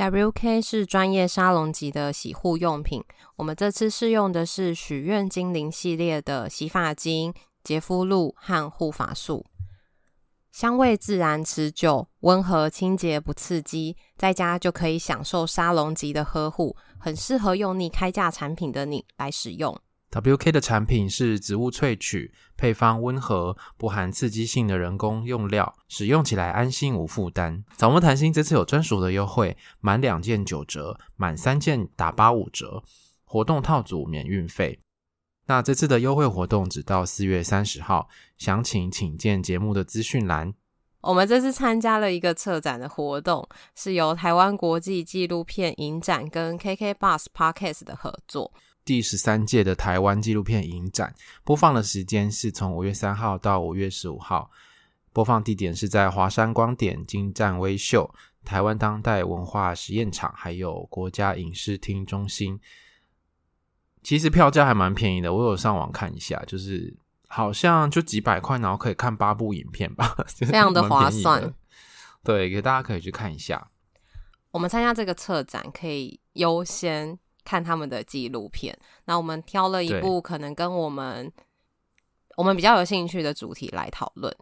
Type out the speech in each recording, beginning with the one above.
WK 是专业沙龙级的洗护用品。我们这次试用的是许愿精灵系列的洗发精、洁肤露和护发素，香味自然持久，温和清洁不刺激，在家就可以享受沙龙级的呵护，很适合用腻开价产品的你来使用。WK 的产品是植物萃取，配方温和，不含刺激性的人工用料，使用起来安心无负担。草木谈心这次有专属的优惠，满两件九折，满三件打八五折，活动套组免运费。那这次的优惠活动只到四月三十号，详情请见节目的资讯栏。我们这次参加了一个策展的活动，是由台湾国际纪录片影展跟 KK Bus Podcast 的合作。第十三届的台湾纪录片影展播放的时间是从五月三号到五月十五号，播放地点是在华山光点、金站威秀、台湾当代文化实验场，还有国家影视厅中心。其实票价还蛮便宜的，我有上网看一下，就是好像就几百块，然后可以看八部影片吧，非常的划算。对，给大家可以去看一下。我们参加这个策展可以优先。看他们的纪录片，那我们挑了一部可能跟我们我们比较有兴趣的主题来讨论。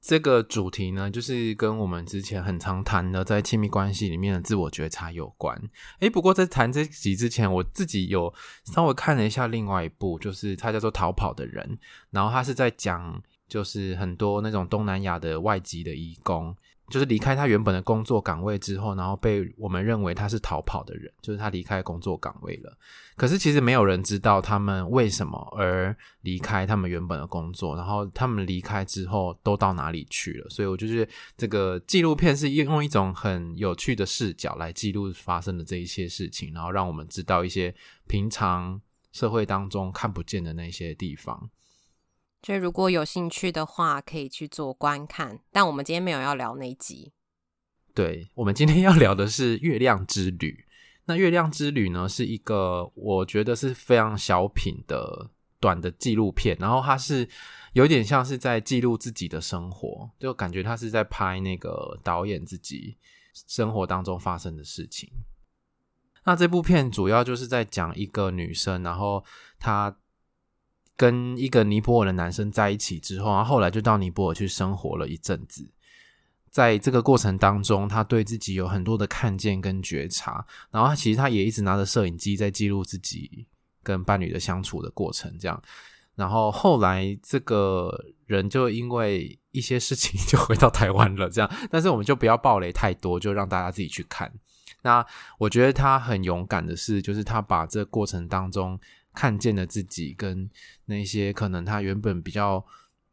这个主题呢，就是跟我们之前很常谈的在亲密关系里面的自我觉察有关。诶，不过在谈这集之前，我自己有稍微看了一下另外一部，就是它叫做《逃跑的人》，然后它是在讲，就是很多那种东南亚的外籍的移工。就是离开他原本的工作岗位之后，然后被我们认为他是逃跑的人，就是他离开工作岗位了。可是其实没有人知道他们为什么而离开他们原本的工作，然后他们离开之后都到哪里去了。所以我就觉得这个纪录片是用一种很有趣的视角来记录发生的这一些事情，然后让我们知道一些平常社会当中看不见的那些地方。就如果有兴趣的话，可以去做观看。但我们今天没有要聊那一集。对，我们今天要聊的是《月亮之旅》。那《月亮之旅》呢，是一个我觉得是非常小品的短的纪录片。然后它是有点像是在记录自己的生活，就感觉他是在拍那个导演自己生活当中发生的事情。那这部片主要就是在讲一个女生，然后她。跟一个尼泊尔的男生在一起之后，然后后来就到尼泊尔去生活了一阵子。在这个过程当中，他对自己有很多的看见跟觉察，然后他其实他也一直拿着摄影机在记录自己跟伴侣的相处的过程，这样。然后后来这个人就因为一些事情 就回到台湾了，这样。但是我们就不要暴雷太多，就让大家自己去看。那我觉得他很勇敢的是，就是他把这过程当中。看见的自己跟那些可能他原本比较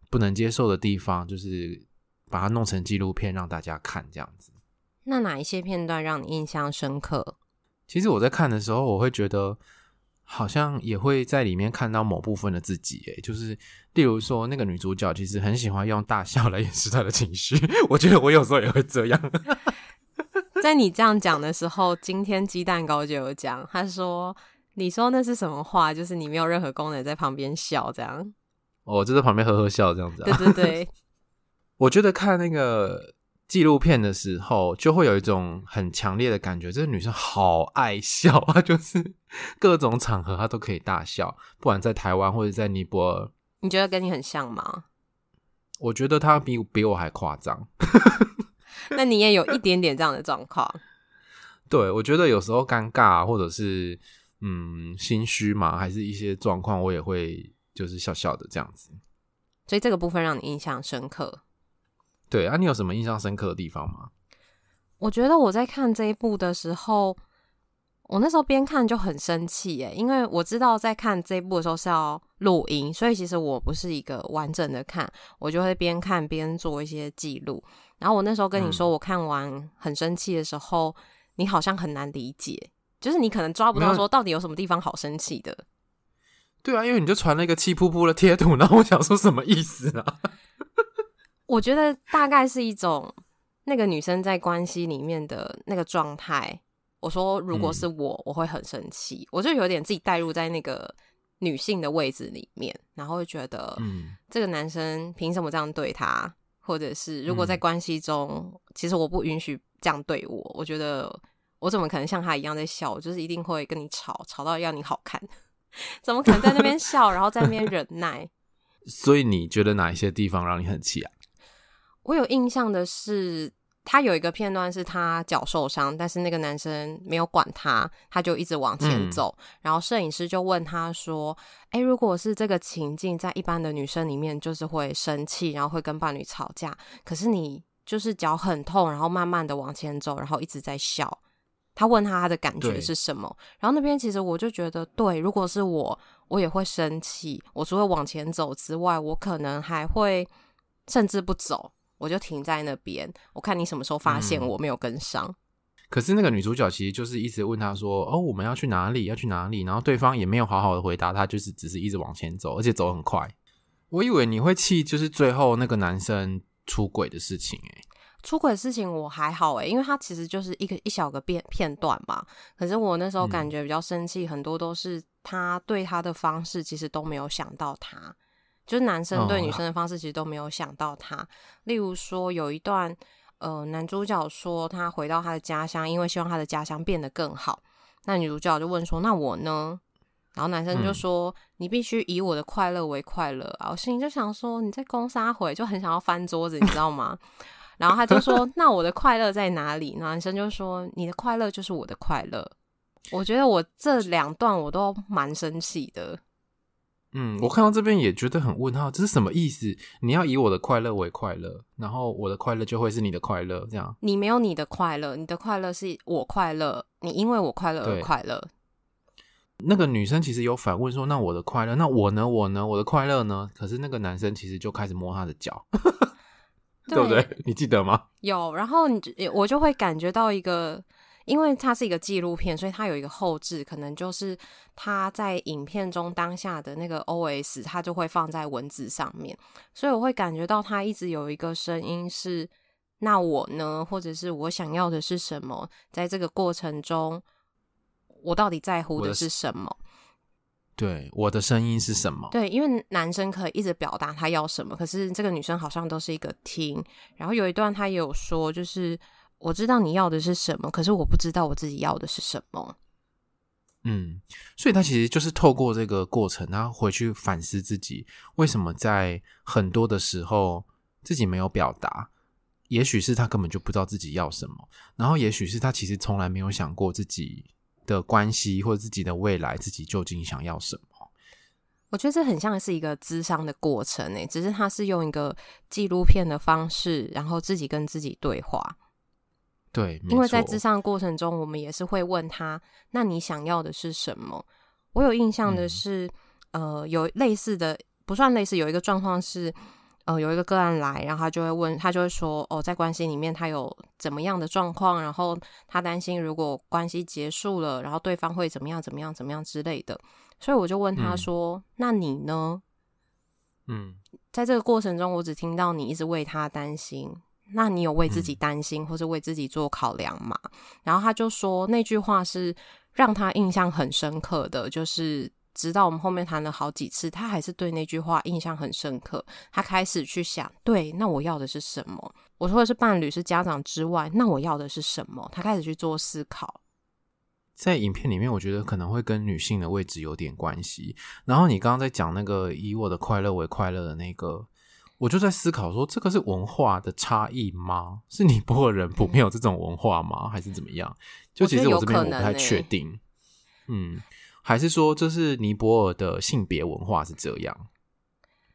不能接受的地方，就是把它弄成纪录片让大家看这样子。那哪一些片段让你印象深刻？其实我在看的时候，我会觉得好像也会在里面看到某部分的自己，诶，就是例如说那个女主角其实很喜欢用大笑来掩饰她的情绪，我觉得我有时候也会这样。在你这样讲的时候，今天鸡蛋糕就有讲，他说。你说那是什么话？就是你没有任何功能，在旁边笑这样。哦，就在旁边呵呵笑这样子啊。对对对，我觉得看那个纪录片的时候，就会有一种很强烈的感觉，这个女生好爱笑啊，就是各种场合她都可以大笑，不管在台湾或者在尼泊尔。你觉得跟你很像吗？我觉得她比比我还夸张。那你也有一点点这样的状况？对，我觉得有时候尴尬，或者是。嗯，心虚嘛，还是一些状况，我也会就是笑笑的这样子。所以这个部分让你印象深刻。对啊，你有什么印象深刻的地方吗？我觉得我在看这一部的时候，我那时候边看就很生气耶，因为我知道在看这一部的时候是要录音，所以其实我不是一个完整的看，我就会边看边做一些记录。然后我那时候跟你说，我看完很生气的时候，嗯、你好像很难理解，就是你可能抓不到说到底有什么地方好生气的。对啊，因为你就传了一个气噗噗的贴图，然后我想说什么意思啊？我觉得大概是一种那个女生在关系里面的那个状态。我说如果是我，嗯、我会很生气，我就有点自己带入在那个女性的位置里面，然后会觉得，嗯，这个男生凭什么这样对她？或者是如果在关系中，嗯、其实我不允许这样对我，我觉得我怎么可能像他一样在笑？我就是一定会跟你吵，吵到要你好看，怎么可能在那边笑，然后在那边忍耐？所以你觉得哪一些地方让你很气啊？我有印象的是。他有一个片段是他脚受伤，但是那个男生没有管他，他就一直往前走。嗯、然后摄影师就问他说：“诶，如果是这个情境，在一般的女生里面，就是会生气，然后会跟伴侣吵架。可是你就是脚很痛，然后慢慢的往前走，然后一直在笑。”他问他他的感觉是什么？然后那边其实我就觉得，对，如果是我，我也会生气。我除了往前走之外，我可能还会甚至不走。我就停在那边，我看你什么时候发现我没有跟上。嗯。可是那个女主角其实就是一直问他说：“哦，我们要去哪里？要去哪里？”然后对方也没有好好的回答他，就是只是一直往前走，而且走很快。我以为你会气，就是最后那个男生出轨的事情。欸。诶，出轨的事情我还好诶，因为他其实就是一个一小个片片段嘛。可是我那时候感觉比较生气，嗯、很多都是他对他的方式其实都没有想到他。就是男生对女生的方式其实都没有想到他。Oh. 例如说有一段，呃，男主角说他回到他的家乡，因为希望他的家乡变得更好。那女主角就问说：“那我呢？”然后男生就说：“嗯、你必须以我的快乐为快乐啊！”我心里就想说：“你在攻杀回，就很想要翻桌子，你知道吗？”然后他就说：“那我的快乐在哪里？”男生就说：“你的快乐就是我的快乐。”我觉得我这两段我都蛮生气的。嗯，我看到这边也觉得很问号，这是什么意思？你要以我的快乐为快乐，然后我的快乐就会是你的快乐，这样？你没有你的快乐，你的快乐是我快乐，你因为我快乐而快乐。那个女生其实有反问说：“那我的快乐，那我呢？我呢？我的快乐呢？”可是那个男生其实就开始摸她的脚，对，对不对？你记得吗？有，然后你我就会感觉到一个。因为它是一个纪录片，所以它有一个后置，可能就是他在影片中当下的那个 OS，它就会放在文字上面，所以我会感觉到他一直有一个声音是“那我呢？”或者是我想要的是什么？在这个过程中，我到底在乎的是什么？对，我的声音是什么？对，因为男生可以一直表达他要什么，可是这个女生好像都是一个听。然后有一段他也有说，就是。我知道你要的是什么，可是我不知道我自己要的是什么。嗯，所以他其实就是透过这个过程，他回去反思自己为什么在很多的时候自己没有表达。也许是他根本就不知道自己要什么，然后也许是他其实从来没有想过自己的关系或者自己的未来，自己究竟想要什么。我觉得这很像是一个咨商的过程诶，只是他是用一个纪录片的方式，然后自己跟自己对话。对，因为在咨商的过程中，我们也是会问他：“那你想要的是什么？”我有印象的是，嗯、呃，有类似的，不算类似，有一个状况是，呃，有一个个案来，然后他就会问，他就会说：“哦，在关系里面，他有怎么样的状况？然后他担心，如果关系结束了，然后对方会怎么样、怎么样、怎么样之类的。”所以我就问他说：“嗯、那你呢？”嗯，在这个过程中，我只听到你一直为他担心。那你有为自己担心，或是为自己做考量吗？嗯、然后他就说那句话是让他印象很深刻的，就是直到我们后面谈了好几次，他还是对那句话印象很深刻。他开始去想，对，那我要的是什么？我说的是伴侣、是家长之外，那我要的是什么？他开始去做思考。在影片里面，我觉得可能会跟女性的位置有点关系。然后你刚刚在讲那个以我的快乐为快乐的那个。我就在思考说，这个是文化的差异吗？是尼泊尔人普遍有这种文化吗？还是怎么样？就其实我这边我不太确定。欸、嗯，还是说这是尼泊尔的性别文化是这样？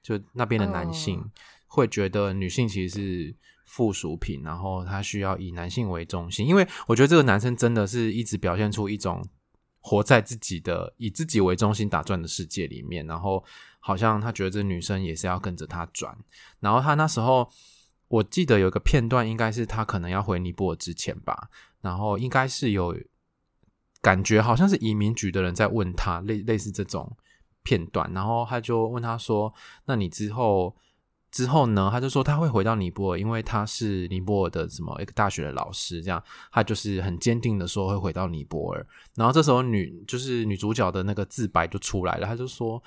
就那边的男性会觉得女性其实是附属品，然后他需要以男性为中心。因为我觉得这个男生真的是一直表现出一种活在自己的以自己为中心打转的世界里面，然后。好像他觉得这女生也是要跟着他转，然后他那时候我记得有个片段，应该是他可能要回尼泊尔之前吧，然后应该是有感觉，好像是移民局的人在问他，类类似这种片段，然后他就问他说：“那你之后？”之后呢，他就说他会回到尼泊尔，因为他是尼泊尔的什么一个大学的老师，这样他就是很坚定的说会回到尼泊尔。然后这时候女就是女主角的那个自白就出来了，他就说，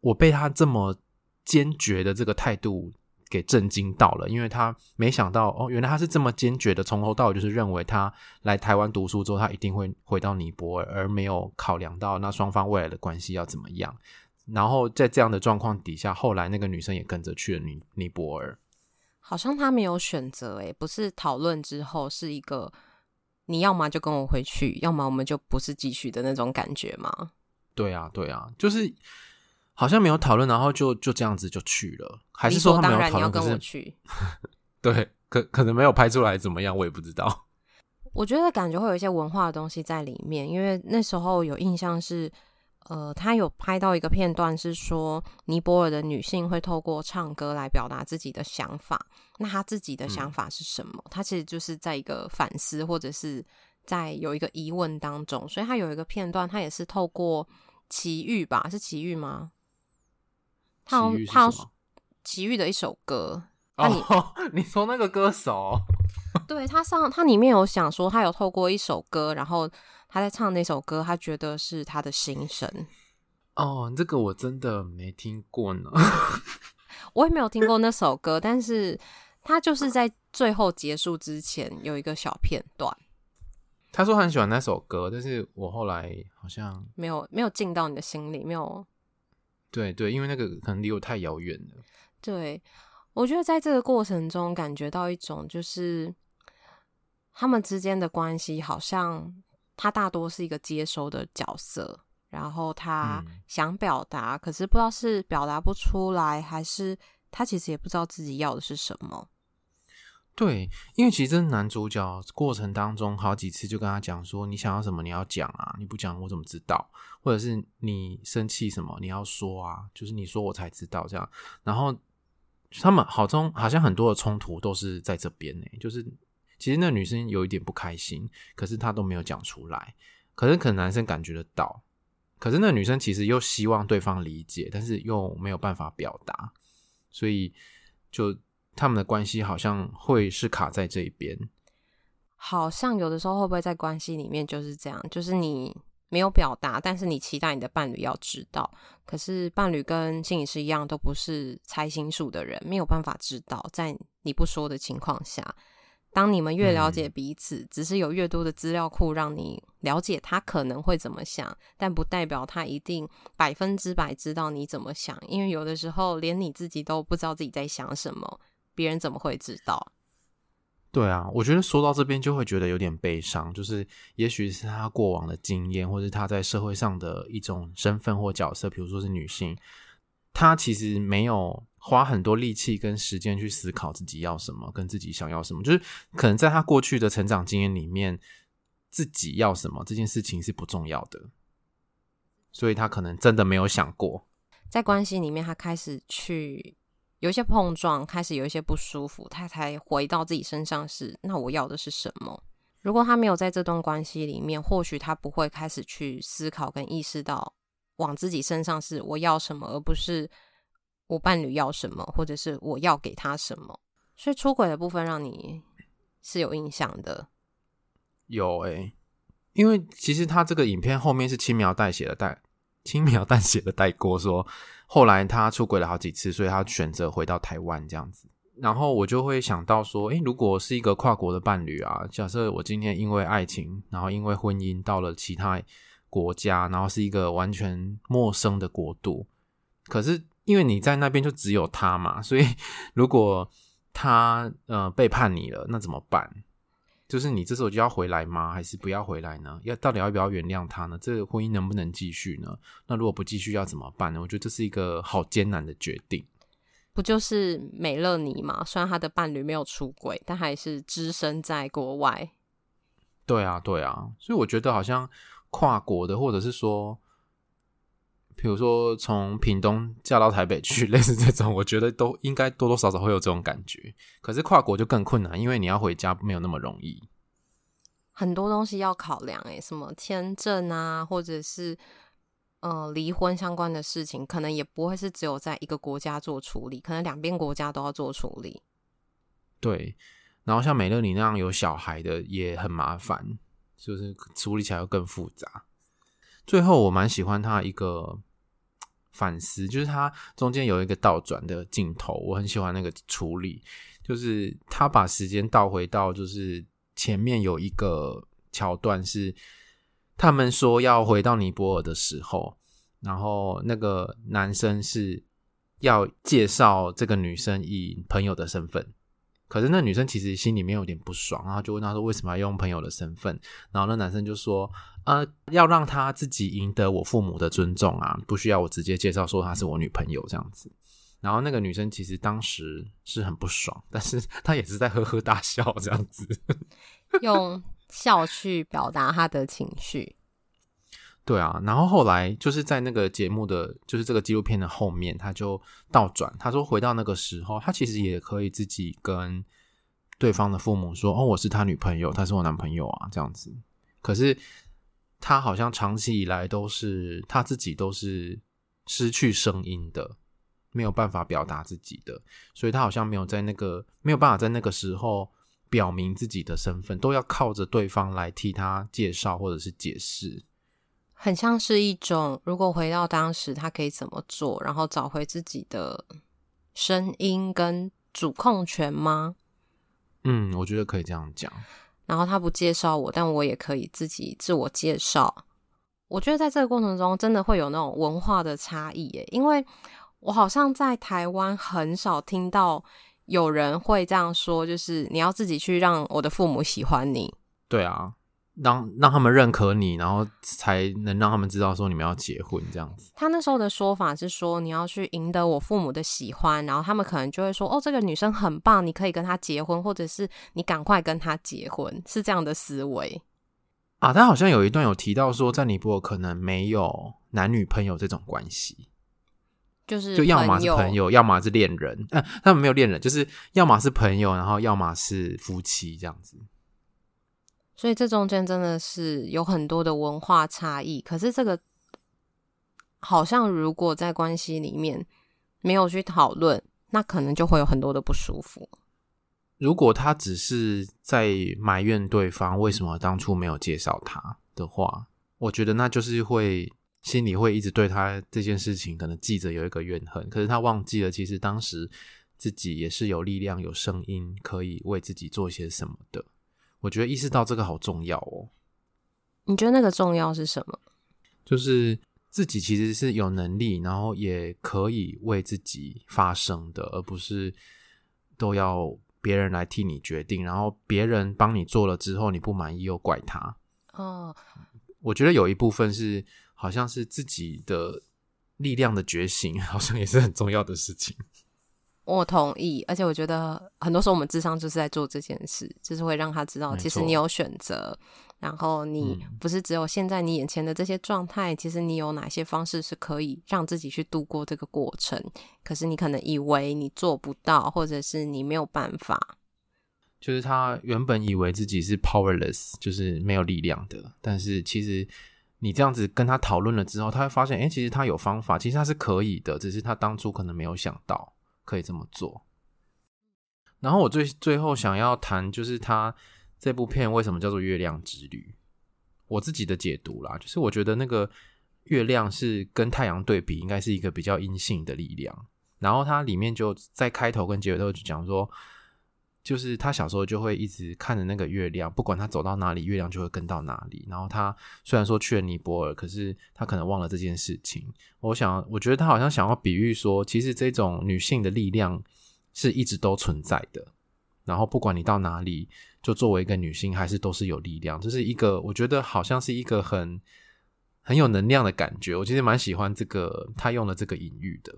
我被他这么坚决的这个态度给震惊到了，因为他没想到哦，原来他是这么坚决的，从头到尾就是认为他来台湾读书之后，他一定会回到尼泊尔，而没有考量到那双方未来的关系要怎么样。然后在这样的状况底下，后来那个女生也跟着去了尼尼泊尔。好像他没有选择，诶，不是讨论之后是一个你要么就跟我回去，要么我们就不是继续的那种感觉吗？对啊，对啊，就是好像没有讨论，然后就就这样子就去了，还是说他没有讨论？你要跟我去？对，可可能没有拍出来怎么样，我也不知道。我觉得感觉会有一些文化的东西在里面，因为那时候有印象是。呃，他有拍到一个片段，是说尼泊尔的女性会透过唱歌来表达自己的想法。那他自己的想法是什么？嗯、他其实就是在一个反思，或者是在有一个疑问当中。所以他有一个片段，他也是透过奇遇吧？是奇遇吗？他他奇遇的一首歌。哦，你，你说那个歌手？对，他上他里面有想说，他有透过一首歌，然后。他在唱那首歌，他觉得是他的心声。哦，这个我真的没听过呢。我也没有听过那首歌，但是他就是在最后结束之前有一个小片段。他说很喜欢那首歌，但是我后来好像没有没有进到你的心里，没有。对对，因为那个可能离我太遥远了。对，我觉得在这个过程中感觉到一种，就是他们之间的关系好像。他大多是一个接收的角色，然后他想表达，嗯、可是不知道是表达不出来，还是他其实也不知道自己要的是什么。对，因为其实男主角过程当中好几次就跟他讲说：“你想要什么，你要讲啊！你不讲，我怎么知道？或者是你生气什么，你要说啊！就是你说我才知道这样。”然后他们好中好像很多的冲突都是在这边呢，就是。其实那女生有一点不开心，可是她都没有讲出来。可是可能男生感觉得到，可是那女生其实又希望对方理解，但是又没有办法表达，所以就他们的关系好像会是卡在这一边。好像有的时候会不会在关系里面就是这样，就是你没有表达，但是你期待你的伴侣要知道，可是伴侣跟心理师一样，都不是猜心术的人，没有办法知道，在你不说的情况下。当你们越了解彼此，嗯、只是有越多的资料库让你了解他可能会怎么想，但不代表他一定百分之百知道你怎么想，因为有的时候连你自己都不知道自己在想什么，别人怎么会知道？对啊，我觉得说到这边就会觉得有点悲伤，就是也许是他过往的经验，或是他在社会上的一种身份或角色，比如说是女性，他其实没有。花很多力气跟时间去思考自己要什么，跟自己想要什么，就是可能在他过去的成长经验里面，自己要什么这件事情是不重要的，所以他可能真的没有想过，在关系里面，他开始去有一些碰撞，开始有一些不舒服，他才回到自己身上是，那我要的是什么？如果他没有在这段关系里面，或许他不会开始去思考跟意识到往自己身上是我要什么，而不是。我伴侣要什么，或者是我要给他什么，所以出轨的部分让你是有印象的。有诶、因为其实他这个影片后面是轻描淡写的带，轻描淡写的带过说，后来他出轨了好几次，所以他选择回到台湾这样子。然后我就会想到说，诶、如果是一个跨国的伴侣啊，假设我今天因为爱情，然后因为婚姻到了其他国家，然后是一个完全陌生的国度，可是。因为你在那边就只有他嘛，所以 如果他呃背叛你了，那怎么办？就是你这时候就要回来吗？还是不要回来呢？要到底要不要原谅他呢？这个婚姻能不能继续呢？那如果不继续要怎么办呢？我觉得这是一个好艰难的决定。不就是美乐妮吗？虽然他的伴侣没有出轨，但还是只身在国外。对啊，对啊，所以我觉得好像跨国的，或者是说。比如说从屏东嫁到台北去，类似这种，我觉得都应该多多少少会有这种感觉。可是跨国就更困难，因为你要回家没有那么容易，很多东西要考量，诶，什么签证啊，或者是呃离婚相关的事情，可能也不会是只有在一个国家做处理，可能两边国家都要做处理。对，然后像美乐你那样有小孩的也很麻烦，就是处理起来又更复杂。最后，我蛮喜欢他一个反思，就是他中间有一个倒转的镜头，我很喜欢那个处理，就是他把时间倒回到，就是前面有一个桥段是他们说要回到尼泊尔的时候，然后那个男生是要介绍这个女生以朋友的身份。可是那女生其实心里面有点不爽，然后就问他说：“为什么要用朋友的身份？”然后那男生就说：“呃，要让他自己赢得我父母的尊重啊，不需要我直接介绍说她是我女朋友这样子。”然后那个女生其实当时是很不爽，但是她也是在呵呵大笑这样子，用笑去表达她的情绪。对啊，然后后来就是在那个节目的，就是这个纪录片的后面，他就倒转，他说回到那个时候，他其实也可以自己跟对方的父母说：“哦，我是他女朋友，他是我男朋友啊。”这样子。可是他好像长期以来都是他自己都是失去声音的，没有办法表达自己的，所以他好像没有在那个没有办法在那个时候表明自己的身份，都要靠着对方来替他介绍或者是解释。很像是一种，如果回到当时，他可以怎么做，然后找回自己的声音跟主控权吗？嗯，我觉得可以这样讲。然后他不介绍我，但我也可以自己自我介绍。我觉得在这个过程中，真的会有那种文化的差异耶，因为我好像在台湾很少听到有人会这样说，就是你要自己去让我的父母喜欢你。对啊。让让他们认可你，然后才能让他们知道说你们要结婚这样子。他那时候的说法是说，你要去赢得我父母的喜欢，然后他们可能就会说，哦，这个女生很棒，你可以跟她结婚，或者是你赶快跟她结婚，是这样的思维。啊，他好像有一段有提到说，在尼泊尔可能没有男女朋友这种关系，就是就要么是朋友，要么是恋人。嗯、啊，他们没有恋人，就是要么是朋友，然后要么是夫妻这样子。所以这中间真的是有很多的文化差异，可是这个好像如果在关系里面没有去讨论，那可能就会有很多的不舒服。如果他只是在埋怨对方为什么当初没有介绍他的话，我觉得那就是会心里会一直对他这件事情可能记着有一个怨恨，可是他忘记了其实当时自己也是有力量、有声音可以为自己做些什么的。我觉得意识到这个好重要哦。你觉得那个重要是什么？就是自己其实是有能力，然后也可以为自己发声的，而不是都要别人来替你决定，然后别人帮你做了之后你不满意又怪他。哦，我觉得有一部分是好像是自己的力量的觉醒，好像也是很重要的事情。我同意，而且我觉得很多时候我们智商就是在做这件事，就是会让他知道，其实你有选择，然后你不是只有现在你眼前的这些状态，嗯，其实你有哪些方式是可以让自己去度过这个过程。可是你可能以为你做不到，或者是你没有办法。就是他原本以为自己是 powerless，就是没有力量的，但是其实你这样子跟他讨论了之后，他会发现，哎，其实他有方法，其实他是可以的，只是他当初可能没有想到。可以这么做。然后我最最后想要谈，就是他这部片为什么叫做《月亮之旅》？我自己的解读啦，就是我觉得那个月亮是跟太阳对比，应该是一个比较阴性的力量。然后它里面就在开头跟结尾都就讲说。就是他小时候就会一直看着那个月亮，不管他走到哪里，月亮就会跟到哪里。然后他虽然说去了尼泊尔，可是他可能忘了这件事情。我想，我觉得他好像想要比喻说，其实这种女性的力量是一直都存在的。然后不管你到哪里，就作为一个女性，还是都是有力量。这是一个，我觉得好像是一个很很有能量的感觉。我其实蛮喜欢这个他用了这个隐喻的。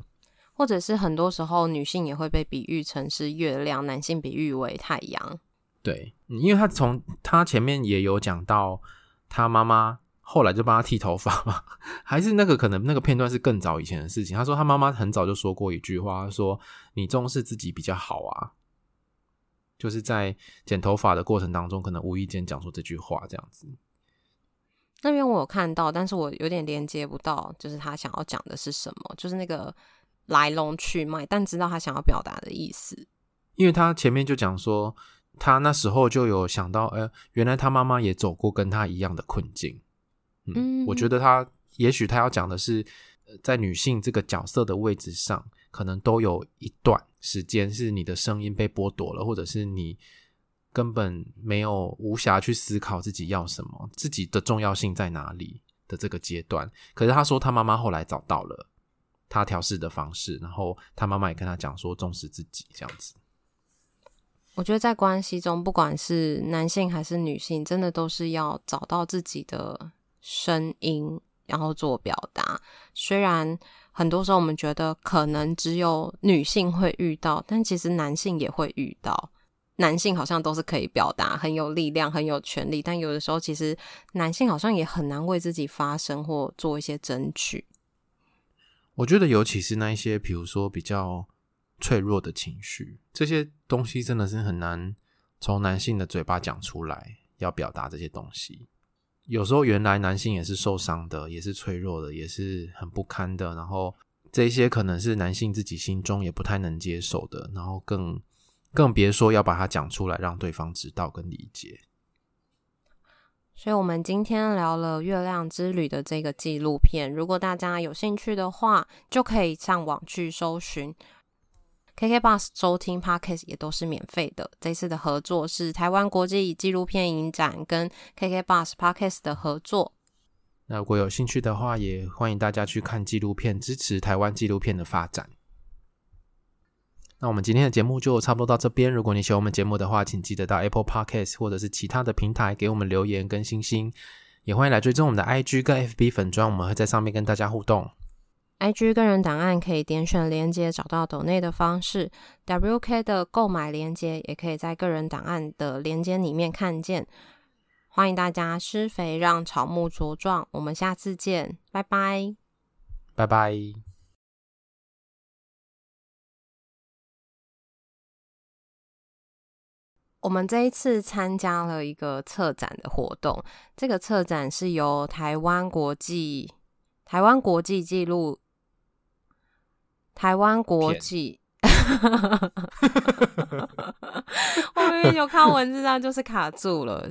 或者是很多时候，女性也会被比喻成是月亮，男性比喻为太阳。对，因为他从他前面也有讲到，他妈妈后来就帮他剃头发嘛？还是那个可能那个片段是更早以前的事情？他说他妈妈很早就说过一句话，说你重视自己比较好啊。就是在剪头发的过程当中，可能无意间讲出这句话，这样子。那边我有看到，但是我有点连接不到，就是他想要讲的是什么，就是那个来龙去脉，但知道他想要表达的意思。因为他前面就讲说，他那时候就有想到，呃，原来他妈妈也走过跟他一样的困境。嗯，嗯我觉得他也许他要讲的是，在女性这个角色的位置上，可能都有一段时间是你的声音被剥夺了，或者是你。根本没有无暇去思考自己要什么，自己的重要性在哪里的这个阶段。可是他说他妈妈后来找到了他调试的方式，然后他妈妈也跟他讲说重视自己这样子。我觉得在关系中，不管是男性还是女性，真的都是要找到自己的声音，然后做表达。虽然很多时候我们觉得可能只有女性会遇到，但其实男性也会遇到。男性好像都是可以表达，很有力量，很有权力，但有的时候其实男性好像也很难为自己发声或做一些争取。我觉得，尤其是那一些，比如说比较脆弱的情绪，这些东西真的是很难从男性的嘴巴讲出来，要表达这些东西。有时候，原来男性也是受伤的，也是脆弱的，也是很不堪的。然后，这些可能是男性自己心中也不太能接受的，然后更。更别说要把它讲出来，让对方知道跟理解。所以，我们今天聊了《月亮之旅》的这个纪录片。如果大家有兴趣的话，就可以上网去搜寻。KK Bus 收听 Podcast 也都是免费的。这次的合作是台湾国际纪录片影展跟 KK Bus Podcast 的合作。那如果有兴趣的话，也欢迎大家去看纪录片，支持台湾纪录片的发展。那我们今天的节目就差不多到这边。如果你喜欢我们节目的话，请记得到 Apple Podcast 或者是其他的平台给我们留言跟星星。也欢迎来追踪我们的 IG 跟 FB 粉砖，我们会在上面跟大家互动。IG 个人档案可以点选连接找到抖内的方式，WK 的购买连接也可以在个人档案的连接里面看见。欢迎大家施肥让草木茁壮，我们下次见，拜拜，拜拜。我们这一次参加了一个策展的活动，这个策展是由台湾国际、台湾国际记录、台湾国际，我明明有看文字上就是卡住了。